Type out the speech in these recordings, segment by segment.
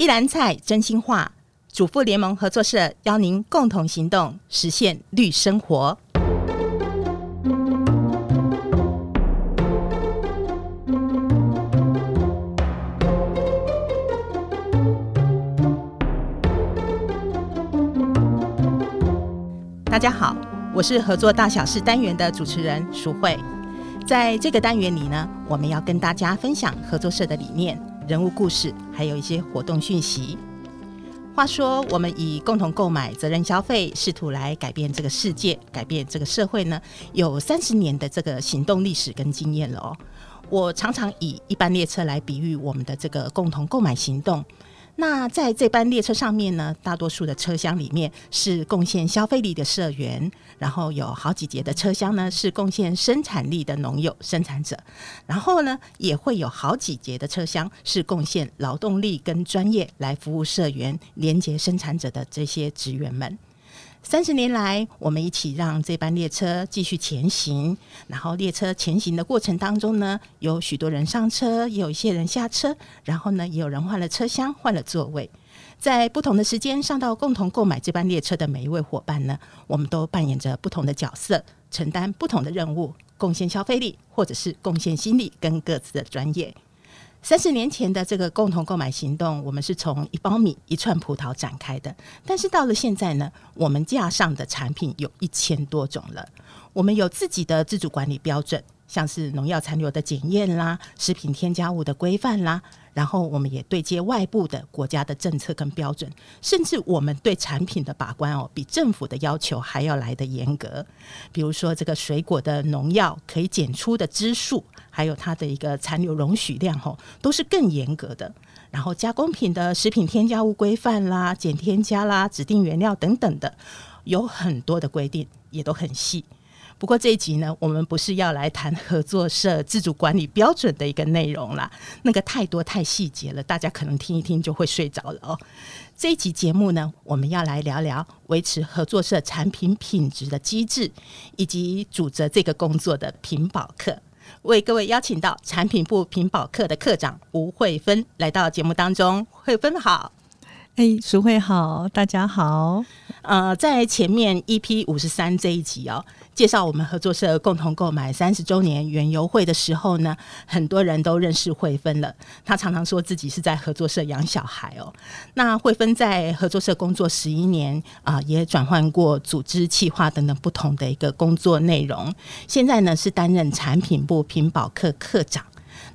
一篮菜真心话，主妇联盟合作社邀您共同行动，实现绿生活。大家好，我是合作大小事单元的主持人淑慧。在这个单元里呢，我们要跟大家分享合作社的理念。人物故事，还有一些活动讯息。话说，我们以共同购买、责任消费，试图来改变这个世界、改变这个社会呢，有三十年的这个行动历史跟经验了哦。我常常以一般列车来比喻我们的这个共同购买行动。那在这班列车上面呢，大多数的车厢里面是贡献消费力的社员，然后有好几节的车厢呢是贡献生产力的农友生产者，然后呢也会有好几节的车厢是贡献劳动力跟专业来服务社员、连接生产者的这些职员们。三十年来，我们一起让这班列车继续前行。然后，列车前行的过程当中呢，有许多人上车，也有一些人下车。然后呢，也有人换了车厢，换了座位。在不同的时间上到共同购买这班列车的每一位伙伴呢，我们都扮演着不同的角色，承担不同的任务，贡献消费力，或者是贡献心力跟各自的专业。三十年前的这个共同购买行动，我们是从一包米、一串葡萄展开的。但是到了现在呢，我们架上的产品有一千多种了。我们有自己的自主管理标准，像是农药残留的检验啦、食品添加物的规范啦。然后我们也对接外部的国家的政策跟标准，甚至我们对产品的把关哦，比政府的要求还要来得严格。比如说这个水果的农药可以检出的支数，还有它的一个残留容许量哦，都是更严格的。然后加工品的食品添加物规范啦、减添加啦、指定原料等等的，有很多的规定，也都很细。不过这一集呢，我们不是要来谈合作社自主管理标准的一个内容啦，那个太多太细节了，大家可能听一听就会睡着了哦。这一集节目呢，我们要来聊聊维持合作社产品品质的机制，以及主责这个工作的品保课。为各位邀请到产品部品保课的课长吴慧芬来到节目当中，慧芬好。哎，淑慧好，大家好。呃，在前面 EP 五十三这一集哦，介绍我们合作社共同购买三十周年园游会的时候呢，很多人都认识慧芬了。她常常说自己是在合作社养小孩哦。那慧芬在合作社工作十一年啊，也转换过组织企划等等不同的一个工作内容。现在呢，是担任产品部品保课课长。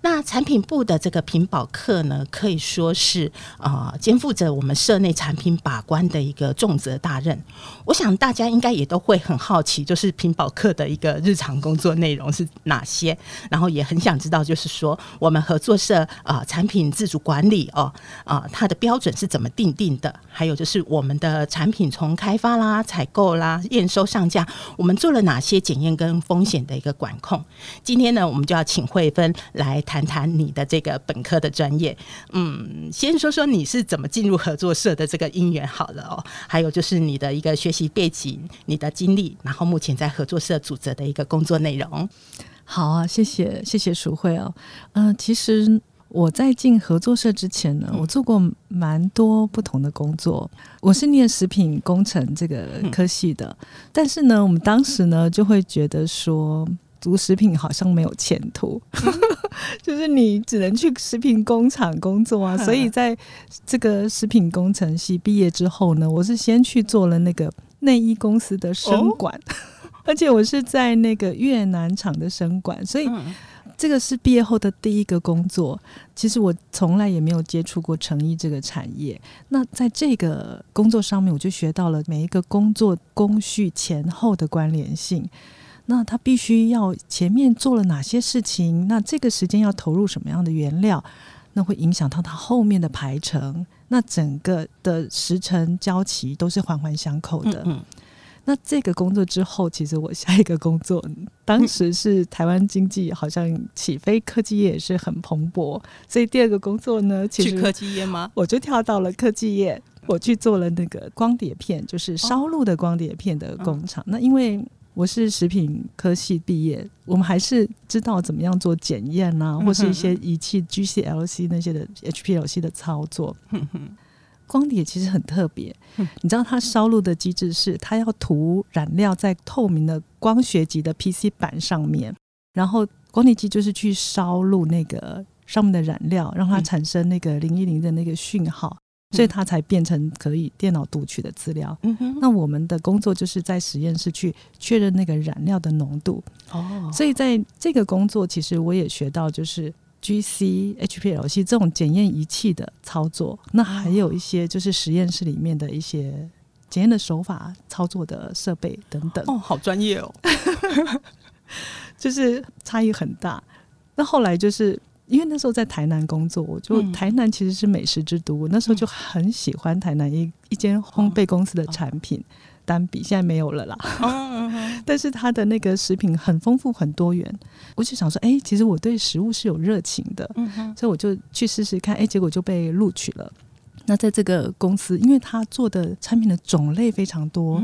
那产品部的这个品保课呢，可以说是啊、肩负着我们社内产品把关的一个重责大任。我想大家应该也都会很好奇，就是品保课的一个日常工作内容是哪些，然后也很想知道，就是说我们合作社啊、产品自主管理哦啊、它的标准是怎么定定的？还有就是我们的产品从开发啦、采购啦、验收上架，我们做了哪些检验跟风险的一个管控？今天呢，我们就要请慧芬来。谈谈你的这个本科的专业，嗯，先说说你是怎么进入合作社的这个因缘好了哦，还有就是你的一个学习背景、你的经历，然后目前在合作社组织的一个工作内容。好啊，谢谢谢谢淑慧哦，嗯、呃，其实我在进合作社之前呢，我做过蛮多不同的工作。我是念食品工程这个科系的，嗯、但是呢，我们当时呢就会觉得说。读食品好像没有前途，就是你只能去食品工厂工作啊。所以在这个食品工程系毕业之后呢，我是先去做了那个内衣公司的生管，哦、而且我是在那个越南厂的生管，所以这个是毕业后的第一个工作。其实我从来也没有接触过成衣这个产业。那在这个工作上面，我就学到了每一个工作工序前后的关联性。那他必须要前面做了哪些事情？那这个时间要投入什么样的原料？那会影响到他后面的排程。那整个的时程交期都是环环相扣的。嗯嗯。那这个工作之后，其实我下一个工作，当时是台湾经济好像起飞，科技业也是很蓬勃。所以第二个工作呢，其实去科技业吗？我就跳到了科技业，我去做了那个光碟片，就是烧录的光碟片的工厂。哦。那因为我是食品科系毕业，我们还是知道怎么样做检验啊，或是一些仪器 GCLC 那些的 HPLC 的操作。光碟其实很特别，你知道它烧录的机制是，它要涂染料在透明的光学级的 PC 板上面，然后光碟机就是去烧录那个上面的染料，让它产生那个零一零的那个讯号。所以它才变成可以电脑读取的资料。嗯哼。那我们的工作就是在实验室去确认那个染料的浓度。哦。所以在这个工作，其实我也学到就是 GC、HPLC 这种检验仪器的操作。那还有一些就是实验室里面的一些检验的手法、操作的设备等等。哦，好专业哦。就是差异很大。那后来就是。因为那时候在台南工作，我就台南其实是美食之都，我那时候就很喜欢台南一一间烘焙公司的产品，单笔现在没有了啦。但是它的那个食品很丰富很多元，我就想说，哎，其实我对食物是有热情的，所以我就去试试看，哎，结果就被录取了。那在这个公司，因为他做的产品的种类非常多，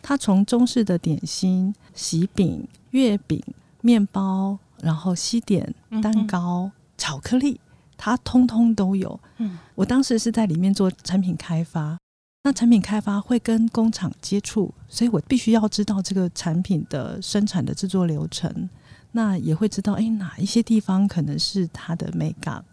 他从中式的点心、喜饼、月饼、面包。然后西点、蛋糕、巧克力，它通通都有。嗯，我当时是在里面做产品开发，那产品开发会跟工厂接触，所以我必须要知道这个产品的生产的制作流程，那也会知道，哎，哪一些地方可能是它的美感，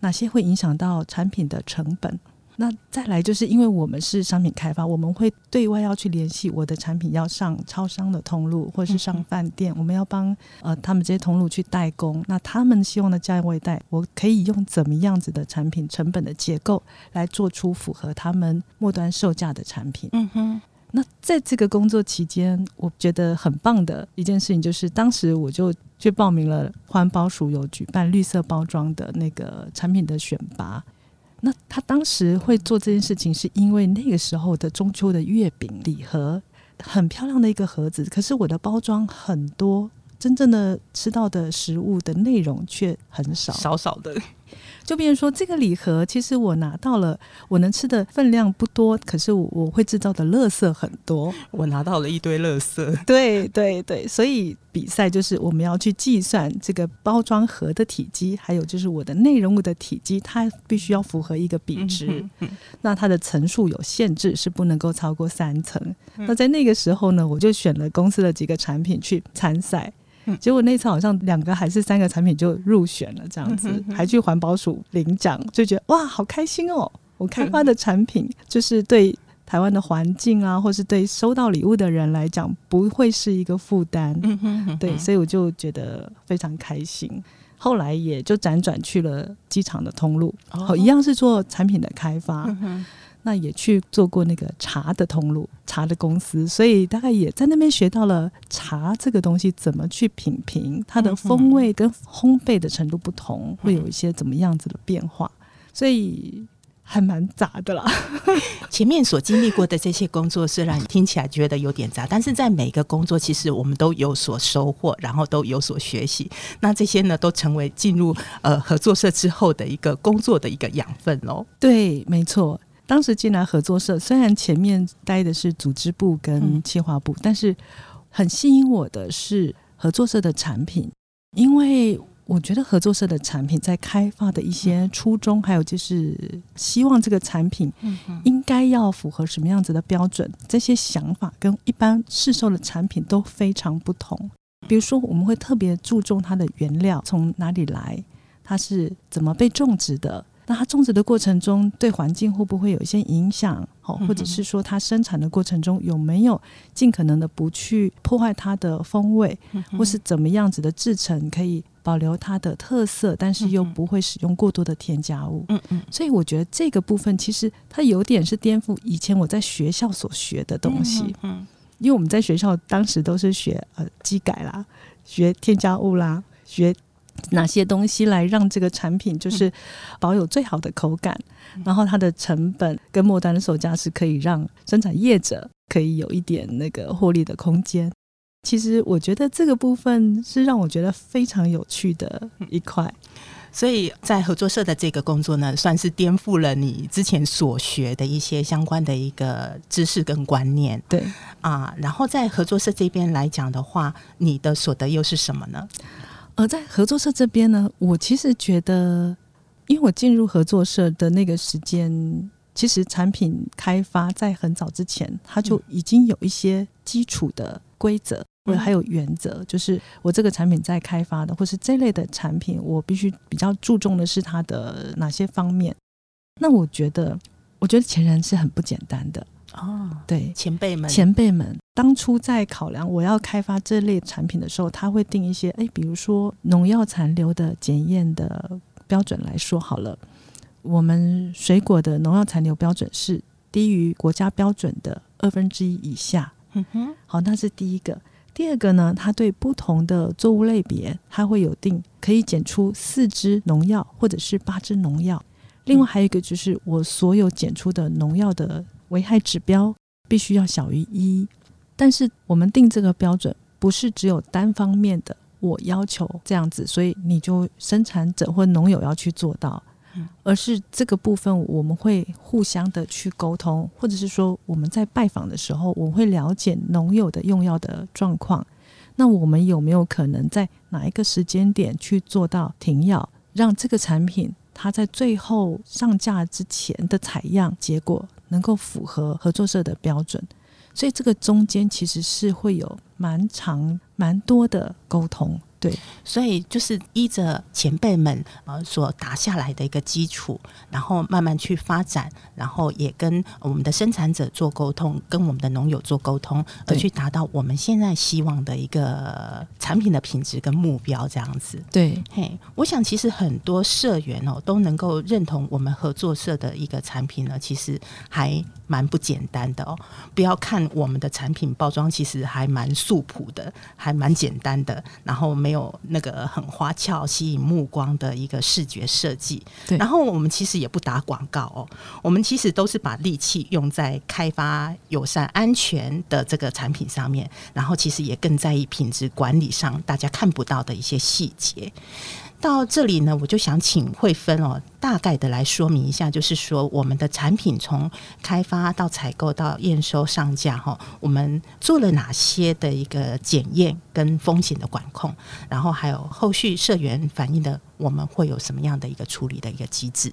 哪些会影响到产品的成本。那再来就是因为我们是商品开发，我们会对外要去联系我的产品要上超商的通路，或是上饭店，我们要帮呃他们这些通路去代工。那他们希望的价位带，我可以用怎么样子的产品成本的结构来做出符合他们末端售价的产品。嗯哼。那在这个工作期间，我觉得很棒的一件事情就是，当时我就去报名了环保署有举办绿色包装的那个产品的选拔。那他当时会做这件事情，是因为那个时候的中秋的月饼礼盒很漂亮的一个盒子，可是我的包装很多，真正的吃到的食物的内容却很少，少少的。就比如说这个礼盒，其实我拿到了，我能吃的分量不多，可是我我会制造的垃圾很多。我拿到了一堆垃圾。对对对，所以比赛就是我们要去计算这个包装盒的体积，还有就是我的内容物的体积，它必须要符合一个比值。那它的层数有限制，是不能够超过三层。嗯、那在那个时候呢，我就选了公司的几个产品去参赛。结果那次好像两个还是三个产品就入选了，这样子还去环保署领奖，就觉得哇，好开心哦！我开发的产品就是对台湾的环境啊，或是对收到礼物的人来讲，不会是一个负担。对，所以我就觉得非常开心。后来也就辗转去了机场的通路，哦，一样是做产品的开发。那也去做过那个茶的通路，茶的公司，所以大概也在那边学到了茶这个东西怎么去品评，它的风味跟烘焙的程度不同，会有一些怎么样子的变化，所以还蛮杂的啦。前面所经历过的这些工作，虽然听起来觉得有点杂，但是在每个工作，其实我们都有所收获，然后都有所学习。那这些呢，都成为进入呃合作社之后的一个工作的一个养分哦。对，没错。当时进来合作社，虽然前面待的是组织部跟企划部，嗯、但是很吸引我的是合作社的产品，因为我觉得合作社的产品在开发的一些初衷，嗯、还有就是希望这个产品应该要符合什么样子的标准，这些想法跟一般市售的产品都非常不同。比如说，我们会特别注重它的原料从哪里来，它是怎么被种植的。那它种植的过程中对环境会不会有一些影响？好，或者是说它生产的过程中有没有尽可能的不去破坏它的风味，或是怎么样子的制成可以保留它的特色，但是又不会使用过多的添加物？嗯嗯。所以我觉得这个部分其实它有点是颠覆以前我在学校所学的东西。嗯。因为我们在学校当时都是学呃机改啦，学添加物啦，学。哪些东西来让这个产品就是保有最好的口感，嗯、然后它的成本跟末端的售价是可以让生产业者可以有一点那个获利的空间。其实我觉得这个部分是让我觉得非常有趣的一块。所以在合作社的这个工作呢，算是颠覆了你之前所学的一些相关的一个知识跟观念。对啊，然后在合作社这边来讲的话，你的所得又是什么呢？而在合作社这边呢，我其实觉得，因为我进入合作社的那个时间，其实产品开发在很早之前，它就已经有一些基础的规则。或者还有原则，就是我这个产品在开发的，或是这类的产品，我必须比较注重的是它的哪些方面。那我觉得，我觉得前人是很不简单的哦。对，前辈们，前辈们当初在考量我要开发这类产品的时候，他会定一些，哎，比如说农药残留的检验的标准来说好了。我们水果的农药残留标准是低于国家标准的二分之一以下。嗯哼，好，那是第一个。第二个呢，它对不同的作物类别，它会有定可以检出四支农药或者是八支农药。另外还有一个就是，我所有检出的农药的危害指标必须要小于一。但是我们定这个标准不是只有单方面的，我要求这样子，所以你就生产者或农友要去做到。而是这个部分，我们会互相的去沟通，或者是说我们在拜访的时候，我会了解农友的用药的状况。那我们有没有可能在哪一个时间点去做到停药，让这个产品它在最后上架之前的采样结果能够符合合作社的标准？所以这个中间其实是会有蛮长、蛮多的沟通。对，所以就是依着前辈们呃所打下来的一个基础，然后慢慢去发展，然后也跟我们的生产者做沟通，跟我们的农友做沟通，而去达到我们现在希望的一个产品的品质跟目标这样子。对，嘿，我想其实很多社员哦都能够认同我们合作社的一个产品呢，其实还蛮不简单的哦。不要看我们的产品包装，其实还蛮素朴的，还蛮简单的，然后没。有那个很花俏、吸引目光的一个视觉设计，对。然后我们其实也不打广告哦，我们其实都是把力气用在开发友善、安全的这个产品上面，然后其实也更在意品质管理上大家看不到的一些细节。到这里呢，我就想请慧芬哦，大概的来说明一下，就是说我们的产品从开发到采购到验收上架哈，我们做了哪些的一个检验跟风险的管控，然后还有后续社员反映的，我们会有什么样的一个处理的一个机制？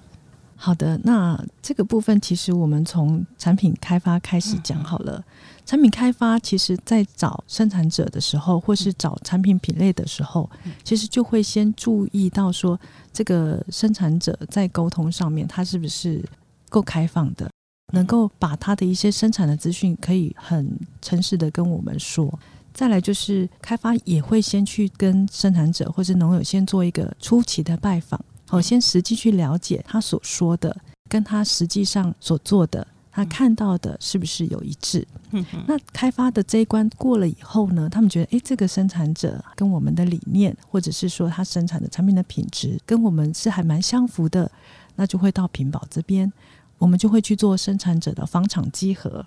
好的，那这个部分其实我们从产品开发开始讲好了。产品开发其实，在找生产者的时候，或是找产品品类的时候，其实就会先注意到说，这个生产者在沟通上面，他是不是够开放的，能够把他的一些生产的资讯可以很诚实的跟我们说。再来就是开发也会先去跟生产者或是农友先做一个初期的拜访。我先实际去了解他所说的，跟他实际上所做的，他看到的是不是有一致？嗯，那开发的这一关过了以后呢，他们觉得，诶，这个生产者跟我们的理念，或者是说他生产的产品的品质，跟我们是还蛮相符的，那就会到品保这边，我们就会去做生产者的房厂稽核。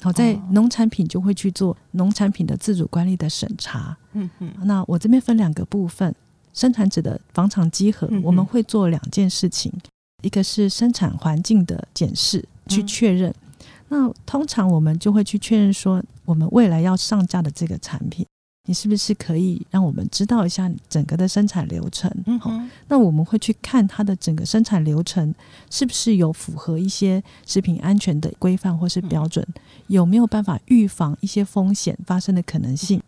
好，在农产品就会去做农产品的自主管理的审查。嗯嗯，那我这边分两个部分。生产者的房厂稽核，我们会做两件事情，嗯、一个是生产环境的检视，去确认。嗯、那通常我们就会去确认说，我们未来要上架的这个产品，你是不是可以让我们知道一下整个的生产流程？嗯哼，那我们会去看它的整个生产流程是不是有符合一些食品安全的规范或是标准，嗯、有没有办法预防一些风险发生的可能性？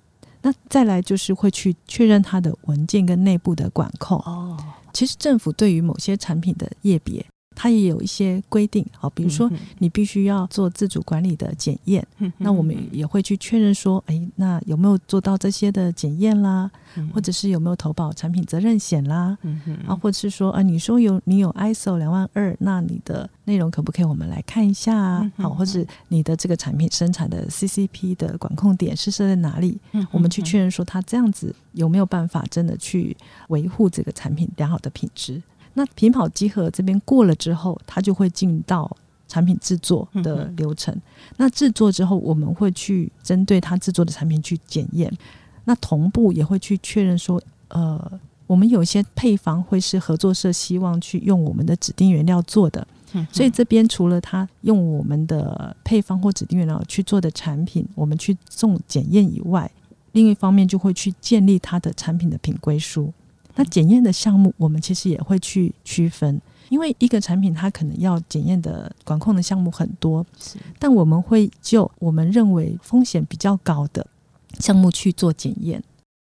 那再来就是会去确认它的文件跟内部的管控。哦，其实政府对于某些产品的业别，它也有一些规定。好，比如说你必须要做自主管理的检验，嗯、那我们也会去确认说，哎，那有没有做到这些的检验啦？或者是有没有投保产品责任险啦？嗯啊，或者是说啊，你说有你有 ISO 两万二，那你的内容可不可以我们来看一下好，或者你的这个产品生产的 CCP 的管控点是设在哪里？嗯、我们去确认说它这样子有没有办法真的去维护这个产品良好的品质？那品跑集合这边过了之后，它就会进到产品制作的流程。嗯、那制作之后，我们会去针对它制作的产品去检验。那同步也会去确认说，呃，我们有一些配方会是合作社希望去用我们的指定原料做的，所以这边除了他用我们的配方或指定原料去做的产品，我们去送检验以外，另一方面就会去建立它的产品的品规书。那检验的项目，我们其实也会去区分，因为一个产品它可能要检验的管控的项目很多，是，但我们会就我们认为风险比较高的项目去做检验。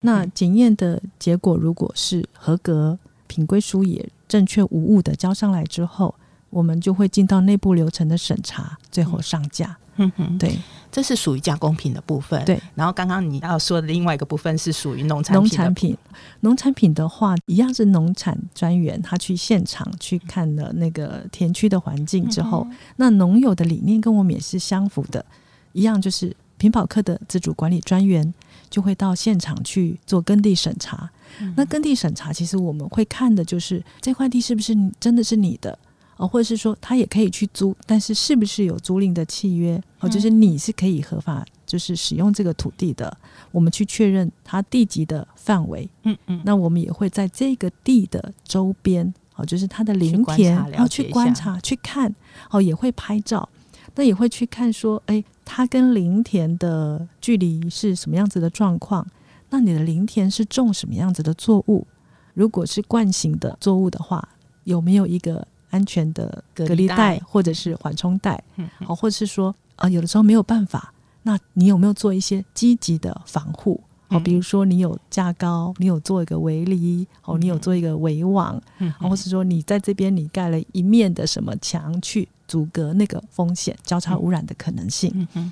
那检验的结果如果是合格，品规书也正确无误的交上来之后，我们就会进到内部流程的审查，最后上架。嗯哼，对，这是属于加工品的部分。对，然后刚刚你要说的另外一个部分是属于农产品农产品。农产品的话，一样是农产专员他去现场去看了那个田区的环境之后，嗯、那农友的理念跟我们也是相符的，一样就是品保课的自主管理专员就会到现场去做耕地审查。嗯、那耕地审查其实我们会看的就是这块地是不是真的是你的。哦，或者是说他也可以去租，但是是不是有租赁的契约？哦，就是你是可以合法就是使用这个土地的，我们去确认它地级的范围。嗯嗯，那我们也会在这个地的周边，哦，就是它的林田，然后去观察去看，哦，也会拍照，那也会去看说，哎，它跟林田的距离是什么样子的状况？那你的林田是种什么样子的作物？如果是惯性的作物的话，有没有一个？安全的隔离带或者是缓冲带，好，或者是说啊，有的时候没有办法，那你有没有做一些积极的防护？哦，比如说你有架高，你有做一个围篱，哦，你有做一个围网，嗯或是说你在这边你盖了一面的什么墙去阻隔那个风险交叉污染的可能性。嗯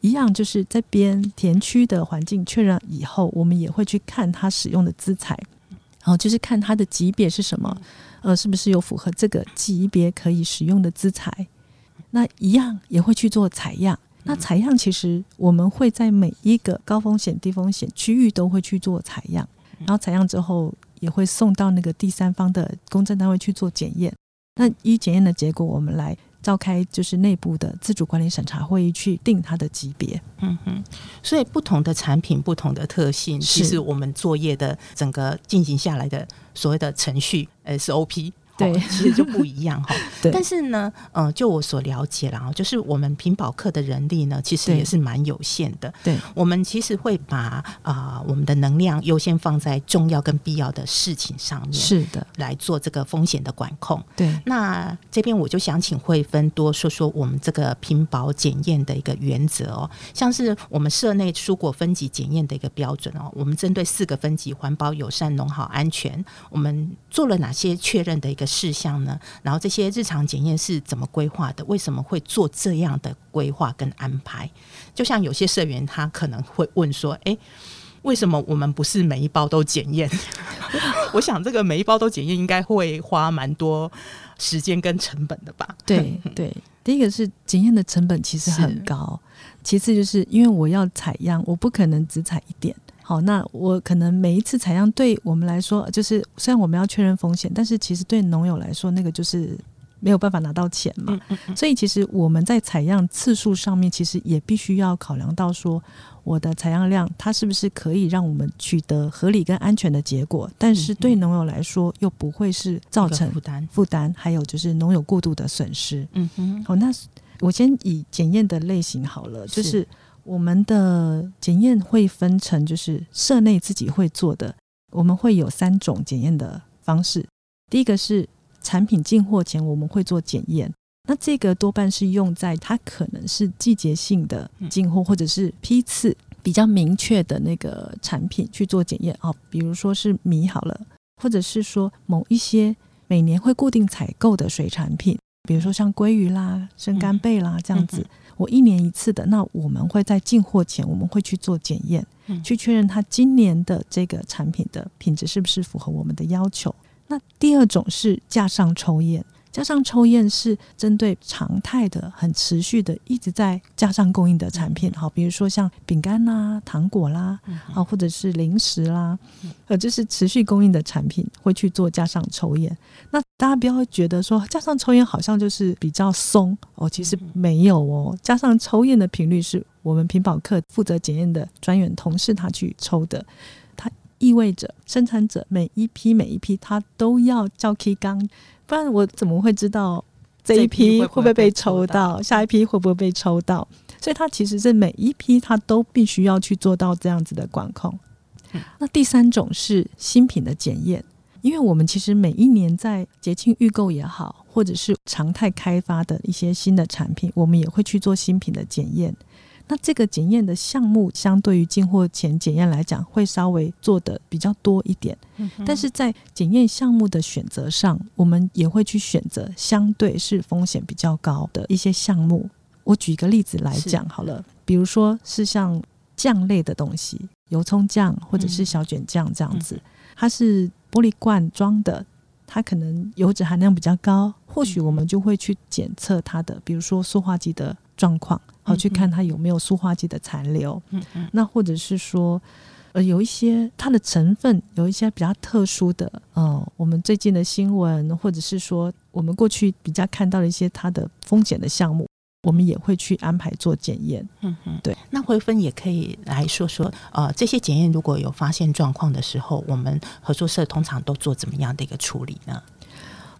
一样就是这边田区的环境确认以后，我们也会去看它使用的资材，然后就是看它的级别是什么。呃，是不是有符合这个级别可以使用的资材？那一样也会去做采样。那采样其实我们会在每一个高风险、低风险区域都会去做采样，然后采样之后也会送到那个第三方的公证单位去做检验。那一检验的结果，我们来。召开就是内部的自主管理审查会议，去定它的级别。嗯哼，所以不同的产品、不同的特性，其实我们作业的整个进行下来的所谓的程序 SOP。对，其实就不一样哈。对，但是呢，嗯、呃，就我所了解了啊，就是我们屏保课的人力呢，其实也是蛮有限的。对，我们其实会把啊、呃，我们的能量优先放在重要跟必要的事情上面。是的，来做这个风险的管控。对，那这边我就想请慧芬多说说我们这个屏保检验的一个原则哦，像是我们社内蔬果分级检验的一个标准哦，我们针对四个分级：环保、友善、农好、安全，我们做了哪些确认的一个事项呢？然后这些日常检验是怎么规划的？为什么会做这样的规划跟安排？就像有些社员他可能会问说：“哎，为什么我们不是每一包都检验？” 我想这个每一包都检验应该会花蛮多时间跟成本的吧？对对，第一个是检验的成本其实很高，其次就是因为我要采样，我不可能只采一点。好，那我可能每一次采样对我们来说，就是虽然我们要确认风险，但是其实对农友来说，那个就是没有办法拿到钱嘛。嗯嗯嗯。所以其实我们在采样次数上面，其实也必须要考量到说，我的采样量它是不是可以让我们取得合理跟安全的结果，但是对农友来说又不会是造成负担负担，还有就是农友过度的损失。嗯哼。好，那我先以检验的类型好了，就是。我们的检验会分成，就是社内自己会做的，我们会有三种检验的方式。第一个是产品进货前我们会做检验，那这个多半是用在它可能是季节性的进货，或者是批次比较明确的那个产品去做检验哦，比如说是米好了，或者是说某一些每年会固定采购的水产品，比如说像鲑鱼啦、生干贝啦这样子。我一年一次的，那我们会在进货前，我们会去做检验，嗯、去确认它今年的这个产品的品质是不是符合我们的要求。那第二种是架上抽验。加上抽烟是针对常态的、很持续的、一直在加上供应的产品，好，比如说像饼干啦、糖果啦，啊，或者是零食啦，呃，就是持续供应的产品会去做加上抽烟。那大家不要觉得说加上抽烟好像就是比较松哦，其实没有哦，加上抽烟的频率是我们品保课负责检验的专员同事他去抽的。意味着生产者每一批每一批他都要叫 K 缸，不然我怎么会知道这一批会不会被抽到，下一批会不会被抽到？所以它其实是每一批它都必须要去做到这样子的管控。那第三种是新品的检验，因为我们其实每一年在节庆预购也好，或者是常态开发的一些新的产品，我们也会去做新品的检验。那这个检验的项目，相对于进货前检验来讲，会稍微做的比较多一点。但是在检验项目的选择上，我们也会去选择相对是风险比较高的一些项目。我举一个例子来讲好了，比如说是像酱类的东西，油葱酱或者是小卷酱这样子，它是玻璃罐装的，它可能油脂含量比较高，或许我们就会去检测它的，比如说塑化剂的状况。好，去看它有没有塑化剂的残留。嗯嗯，那或者是说，呃，有一些它的成分有一些比较特殊的，呃，我们最近的新闻，或者是说我们过去比较看到的一些它的风险的项目，我们也会去安排做检验。嗯嗯，对。那蕙芬也可以来说说，呃，这些检验如果有发现状况的时候，我们合作社通常都做怎么样的一个处理呢？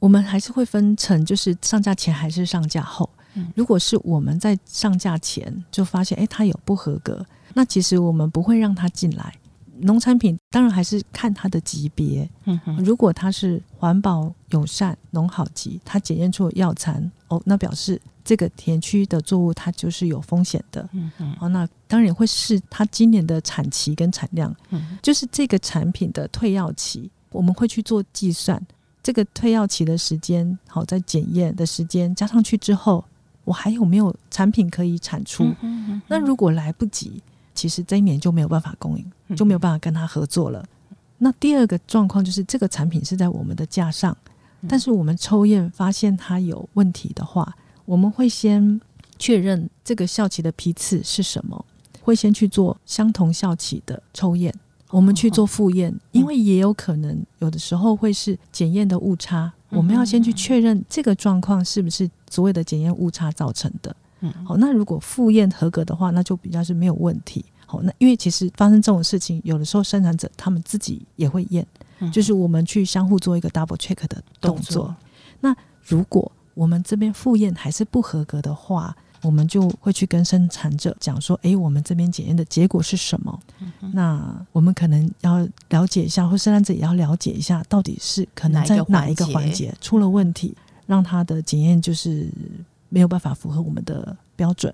我们还是会分成，就是上架前还是上架后。如果是我们在上架前就发现，哎，它有不合格，那其实我们不会让它进来。农产品当然还是看它的级别，嗯哼，如果它是环保友善农好级，它检验出了药残，哦，那表示这个田区的作物它就是有风险的，嗯哼，哦，那当然也会是它今年的产期跟产量，嗯，就是这个产品的退药期，我们会去做计算，这个退药期的时间，好，在检验的时间加上去之后。我还有没有产品可以产出？那如果来不及，其实这一年就没有办法供应，就没有办法跟他合作了。那第二个状况就是，这个产品是在我们的架上，但是我们抽验发现它有问题的话，我们会先确认这个效期的批次是什么，会先去做相同效期的抽验。我们去做复验，因为也有可能有的时候会是检验的误差，我们要先去确认这个状况是不是所谓的检验误差造成的。好，那如果复验合格的话，那就比较是没有问题。好，那因为其实发生这种事情，有的时候生产者他们自己也会验，就是我们去相互做一个 double check 的动作。那如果我们这边复验还是不合格的话，我们就会去跟生产者讲说，诶，我们这边检验的结果是什么？嗯、那我们可能要了解一下，或生产者也要了解一下，到底是可能在哪一个环节出了问题，让他的检验就是没有办法符合我们的标准。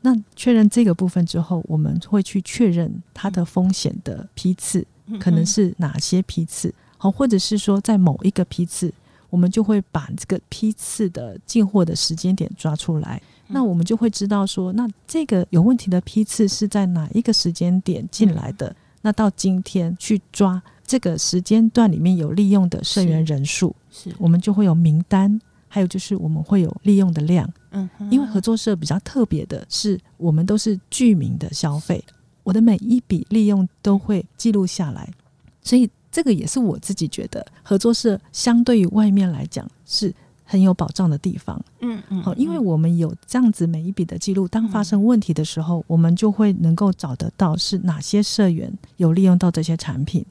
那确认这个部分之后，我们会去确认它的风险的批次可能是哪些批次，好，或者是说在某一个批次，我们就会把这个批次的进货的时间点抓出来。那我们就会知道说，那这个有问题的批次是在哪一个时间点进来的？嗯、那到今天去抓这个时间段里面有利用的社员人数，是，是我们就会有名单，还有就是我们会有利用的量。嗯哼，因为合作社比较特别的是，我们都是居民的消费，我的每一笔利用都会记录下来，所以这个也是我自己觉得合作社相对于外面来讲是。很有保障的地方，嗯嗯，好，因为我们有这样子每一笔的记录，当发生问题的时候，我们就会能够找得到是哪些社员有利用到这些产品。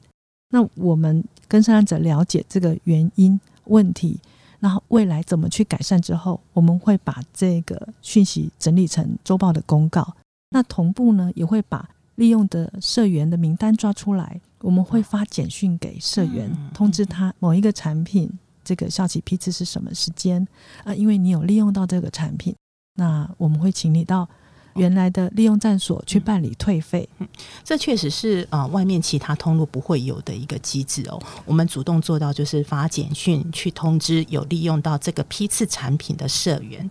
那我们跟生产者了解这个原因问题，然后未来怎么去改善之后，我们会把这个讯息整理成周报的公告。那同步呢，也会把利用的社员的名单抓出来，我们会发简讯给社员，通知他某一个产品。这个效期批次是什么时间啊？因为你有利用到这个产品，那我们会请你到原来的利用站所去办理退费。这确实是啊，呃，外面其他通路不会有的一个机制哦。我们主动做到，就是发简讯去通知有利用到这个批次产品的社员。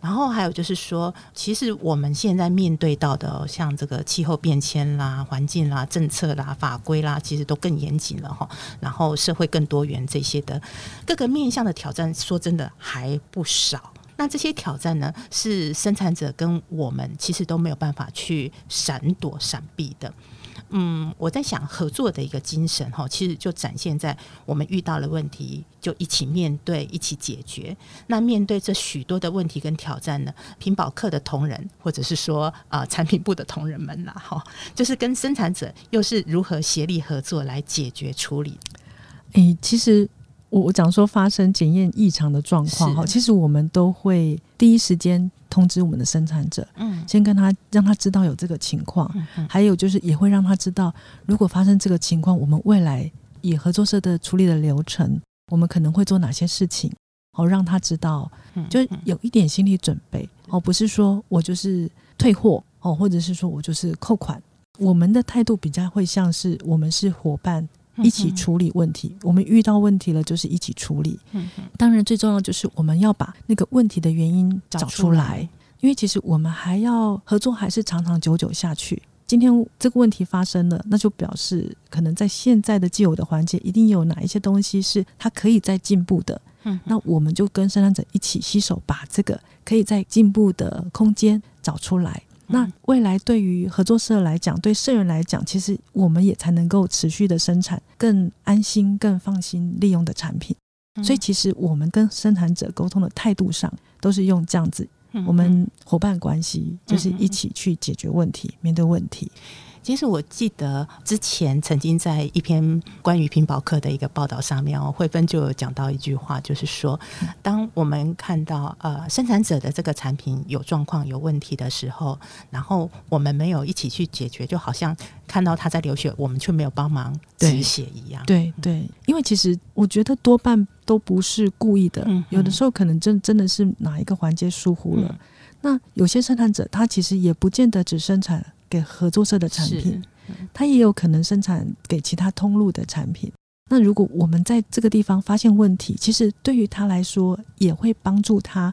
然后还有就是说，其实我们现在面对到的，像这个气候变迁啦、环境啦、政策啦、法规啦，其实都更严谨了哈。然后社会更多元这些的各个面向的挑战，说真的还不少。那这些挑战呢，是生产者跟我们其实都没有办法去闪躲闪避的。嗯，我在想合作的一个精神哈，其实就展现在我们遇到了问题就一起面对，一起解决。那面对这许多的问题跟挑战呢，品保课的同仁或者是说啊、呃、产品部的同仁们呐，哈，就是跟生产者又是如何协力合作来解决处理？诶、欸，其实。我我讲说发生检验异常的状况哈，其实我们都会第一时间通知我们的生产者，嗯，先跟他让他知道有这个情况，嗯，还有就是也会让他知道，如果发生这个情况，我们未来以合作社的处理的流程，我们可能会做哪些事情，哦让他知道，就有一点心理准备哦，不是说我就是退货哦，或者是说我就是扣款，我们的态度比较会像是我们是伙伴。一起处理问题，我们遇到问题了，就是一起处理。当然最重要就是我们要把那个问题的原因找出来，因为其实我们还要合作，还是长长久久下去。今天这个问题发生了，那就表示可能在现在的既有的环节，一定有哪一些东西是它可以再进步的。那我们就跟生产者一起携手，把这个可以再进步的空间找出来。那未来对于合作社来讲，对社员来讲，其实我们也才能够持续的生产更安心、更放心利用的产品。所以，其实我们跟生产者沟通的态度上，都是用这样子，我们伙伴关系就是一起去解决问题、面对问题。其实我记得之前曾经在一篇关于屏保课的一个报道上面哦，慧芬就有讲到一句话，就是说，当我们看到呃生产者的这个产品有状况、有问题的时候，然后我们没有一起去解决，就好像看到他在流血，我们却没有帮忙止血一样。对对，因为其实我觉得多半都不是故意的，有的时候可能真真的是哪一个环节疏忽了。那有些生产者他其实也不见得只生产。给合作社的产品，他也有可能生产给其他通路的产品。那如果我们在这个地方发现问题，其实对于他来说也会帮助他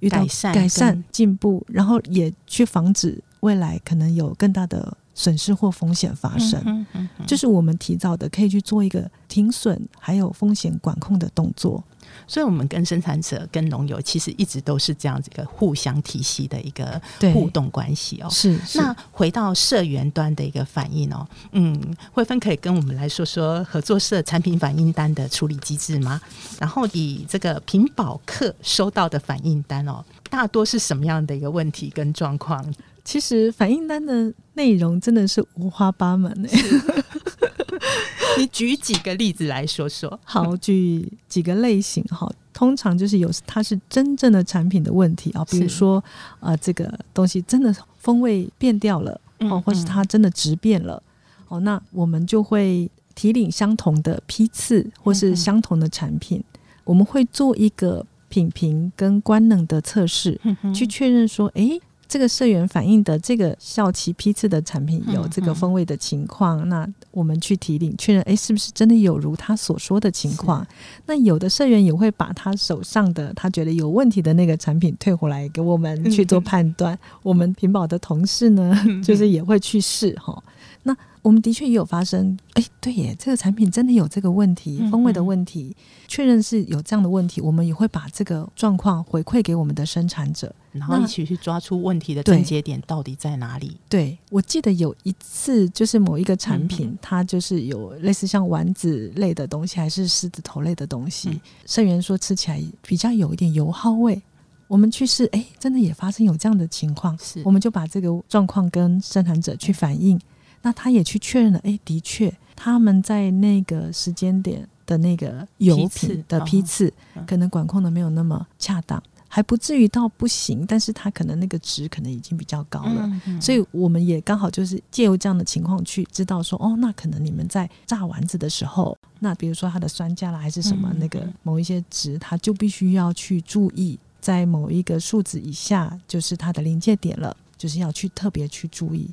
遇到改善、改善进步，然后也去防止未来可能有更大的损失或风险发生。就是我们提早的可以去做一个停损，还有风险管控的动作。所以，我们跟生产者、跟农友其实一直都是这样子一个互相体系的一个互动关系哦。是，是。那回到社员端的一个反应哦，嗯，慧芬可以跟我们来说说合作社产品反应单的处理机制吗？然后以这个品保客收到的反应单哦，大多是什么样的一个问题跟状况？其实反应单的内容真的是五花八门呢。你举几个例子来说说。好，举几个类型哈。通常就是有它是真正的产品的问题啊，比如说呃，这个东西真的风味变掉了哦，或是它真的质变了哦，那我们就会提领相同的批次或是相同的产品，我们会做一个品评跟官能的测试，去确认说，诶。这个社员反映的这个效期批次的产品有这个风味的情况，嗯嗯、那我们去提领确认，哎，是不是真的有如他所说的情况？那有的社员也会把他手上的他觉得有问题的那个产品退回来给我们去做判断。嗯、我们屏保的同事呢，就是也会去试哈。嗯、那我们的确也有发生，哎，对耶，这个产品真的有这个问题，风味的问题，确认是有这样的问题，我们也会把这个状况回馈给我们的生产者。然后一起去抓出问题的症结点到底在哪里？对，我记得有一次，就是某一个产品，嗯、它就是有类似像丸子类的东西，还是狮子头类的东西。嗯、社员说吃起来比较有一点油耗味。我们去试，哎，真的也发生有这样的情况。是，我们就把这个状况跟生产者去反映，那他也去确认了，哎，的确他们在那个时间点的那个油品的批次，可能管控的没有那么恰当。还不至于到不行，但是它可能那个值可能已经比较高了，嗯嗯、所以我们也刚好就是借由这样的情况去知道说，哦，那可能你们在炸丸子的时候，那比如说它的酸价啦还是什么、嗯、那个某一些值，它就必须要去注意，在某一个数值以下就是它的临界点了，就是要去特别去注意。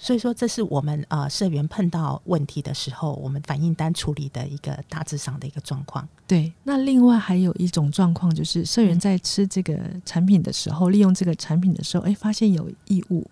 所以说，这是我们呃社员碰到问题的时候，我们反应单处理的一个大致上的一个状况。对，那另外还有一种状况，就是社员在吃这个产品的时候，嗯、利用这个产品的时候，哎，发现有异物。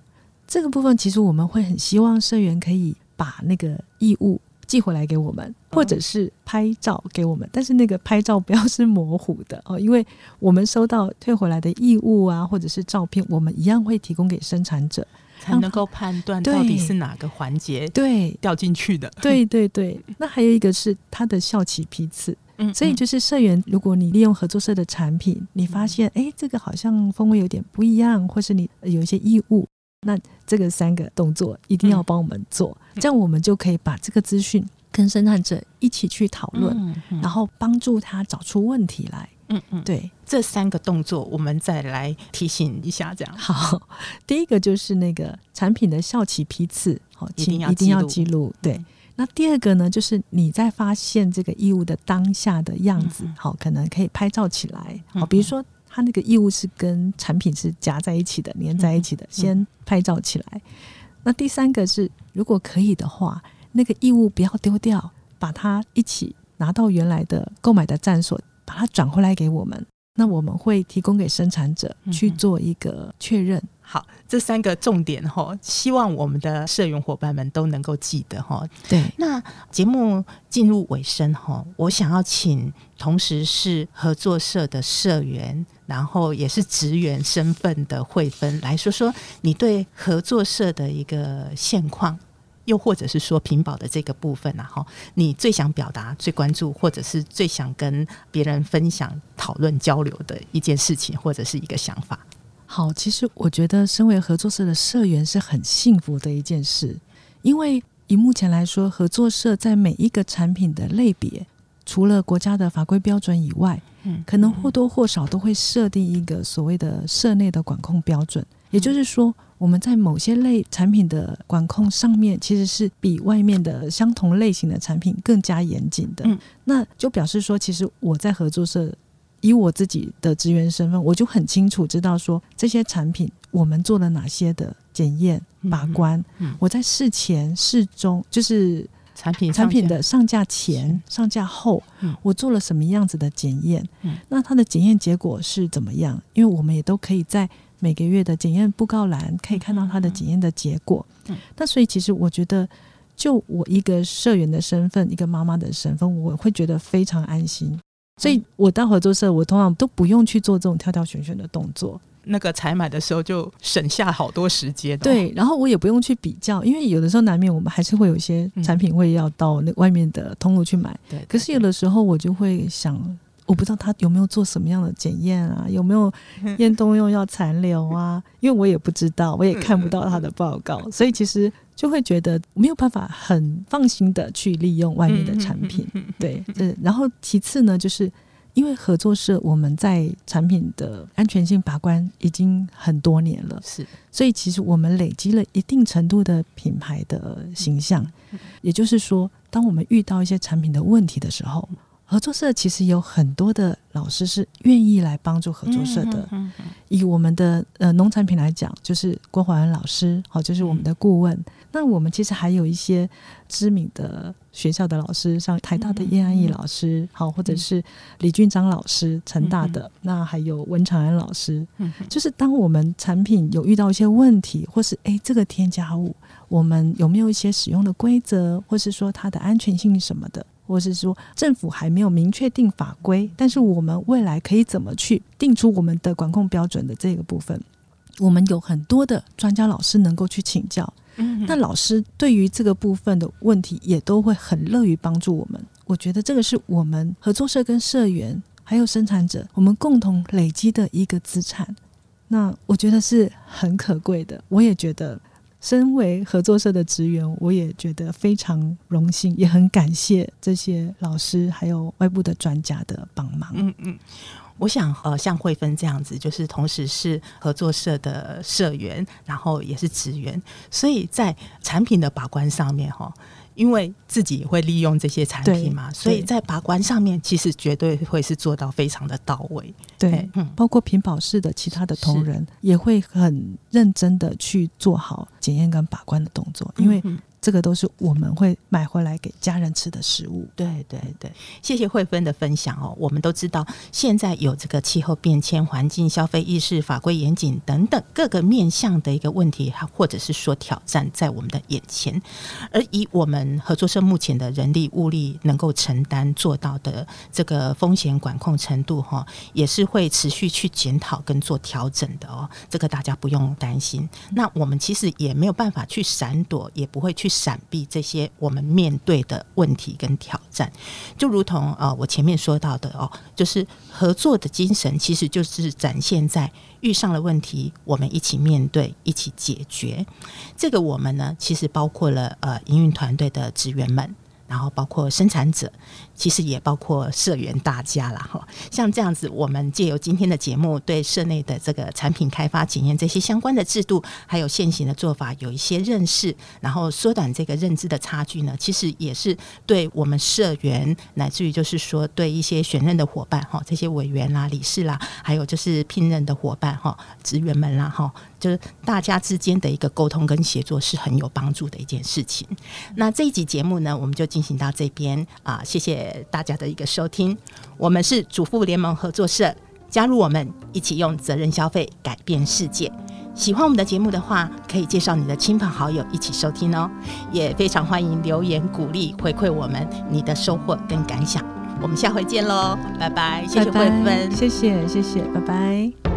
这个部分其实我们会很希望社员可以把那个异物寄回来给我们，或者是拍照给我们。但是那个拍照不要是模糊的哦，因为我们收到退回来的异物啊，或者是照片，我们一样会提供给生产者。才能够判断到底是哪个环节对掉进去的。对对对，那还有一个是它的效期批次。嗯，所以就是社员，如果你利用合作社的产品，你发现哎，这个好像风味有点不一样，或是你有一些异物，那这个三个动作一定要帮我们做，这样我们就可以把这个资讯跟生产者一起去讨论，然后帮助他找出问题来。嗯嗯，对，这三个动作我们再来提醒一下，这样好。第一个就是那个产品的效期批次，好，请一定要记录，对。那第二个呢，就是你在发现这个异物的当下的样子，好、嗯，可能可以拍照起来，好，比如说它那个异物是跟产品是夹在一起的、粘在一起的，嗯、先拍照起来。那第三个是，如果可以的话，那个异物不要丢掉，把它一起拿到原来的购买的站所，把它转回来给我们。那我们会提供给生产者去做一个确认。嗯、好，这三个重点哈，希望我们的社员伙伴们都能够记得哈。对，那节目进入尾声哈，我想要请同时是合作社的社员，然后也是职员身份的慧芬来说说你对合作社的一个现况。又或者是说屏保的这个部分啊，哈，你最想表达、最关注，或者是最想跟别人分享、讨论、交流的一件事情，或者是一个想法。好，其实我觉得身为合作社的社员是很幸福的一件事，因为以目前来说，合作社在每一个产品的类别，除了国家的法规标准以外，嗯，可能或多或少都会设定一个所谓的社内的管控标准，也就是说。我们在某些类产品的管控上面，其实是比外面的相同类型的产品更加严谨的。嗯，那就表示说，其实我在合作社，以我自己的职员身份，我就很清楚知道说，这些产品我们做了哪些的检验把关。嗯，我在事前、事中，就是产品产品的上架前、上架后，我做了什么样子的检验？嗯，那它的检验结果是怎么样？因为我们也都可以在。每个月的检验布告栏可以看到它的检验的结果。嗯，那所以其实我觉得，就我一个社员的身份，一个妈妈的身份，我会觉得非常安心。所以我到合作社，我通常都不用去做这种跳跳选选的动作。那个采买的时候就省下好多时间。对，然后我也不用去比较，因为有的时候难免我们还是会有一些产品会要到那外面的通路去买。对，可是有的时候我就会想。我不知道他有没有做什么样的检验啊，有没有 验动用药残留啊？因为我也不知道，我也看不到他的报告，所以其实就会觉得没有办法很放心的去利用外面的产品。对，嗯，然后其次呢，就是因为合作社我们在产品的安全性把关已经很多年了，是，所以其实我们累积了一定程度的品牌的形象。也就是说，当我们遇到一些产品的问题的时候。合作社其实有很多的老师是愿意来帮助合作社的。以我们的呃农产品来讲，就是郭怀恩老师，好，就是我们的顾问。嗯、那我们其实还有一些知名的学校的老师，像台大的叶安义老师，好，或者是李俊章老师，成大的。嗯、那还有文长安老师。嗯、就是当我们产品有遇到一些问题，或是哎这个添加物，我们有没有一些使用的规则，或是说它的安全性什么的？或是说政府还没有明确定法规，但是我们未来可以怎么去定出我们的管控标准的这个部分，我们有很多的专家老师能够去请教。嗯，那老师对于这个部分的问题也都会很乐于帮助我们。我觉得这个是我们合作社跟社员还有生产者，我们共同累积的一个资产。那我觉得是很可贵的。我也觉得。身为合作社的职员，我也觉得非常荣幸，也很感谢这些老师还有外部的专家的帮忙。嗯嗯，我想呃，像慧芬这样子，就是同时是合作社的社员，然后也是职员，所以在产品的把关上面哈。因为自己也会利用这些产品嘛，所以在把关上面其实绝对会是做到非常的到位。对，嗯，包括品保室的其他的同仁也会很认真的去做好检验跟把关的动作，因为这个都是我们会买回来给家人吃的食物。对对对，谢谢慧芬的分享哦。我们都知道，现在有这个气候变迁、环境、消费意识、法规严谨等等各个面向的一个问题，或者是说挑战在我们的眼前。而以我们合作社目前的人力物力能够承担做到的这个风险管控程度，哈，也是会持续去检讨跟做调整的哦。这个大家不用担心。那我们其实也没有办法去闪躲，也不会去。闪避这些我们面对的问题跟挑战，就如同呃我前面说到的哦，就是合作的精神，其实就是展现在遇上了问题，我们一起面对，一起解决。这个我们呢，其实包括了呃营运团队的职员们。然后包括生产者，其实也包括社员大家啦。哈。像这样子，我们借由今天的节目，对社内的这个产品开发、检验这些相关的制度，还有现行的做法有一些认识，然后缩短这个认知的差距呢，其实也是对我们社员，乃至于就是说对一些选任的伙伴哈，这些委员啦、理事啦，还有就是聘任的伙伴哈、职员们啦哈。就是大家之间的一个沟通跟协作是很有帮助的一件事情。那这一集节目呢，我们就进行到这边啊，谢谢大家的一个收听。我们是主妇联盟合作社，加入我们一起用责任消费改变世界。喜欢我们的节目的话，可以介绍你的亲朋好友一起收听哦。也非常欢迎留言鼓励回馈我们你的收获跟感想。我们下回见喽，拜拜！谢谢慧芬，谢谢谢谢，拜拜。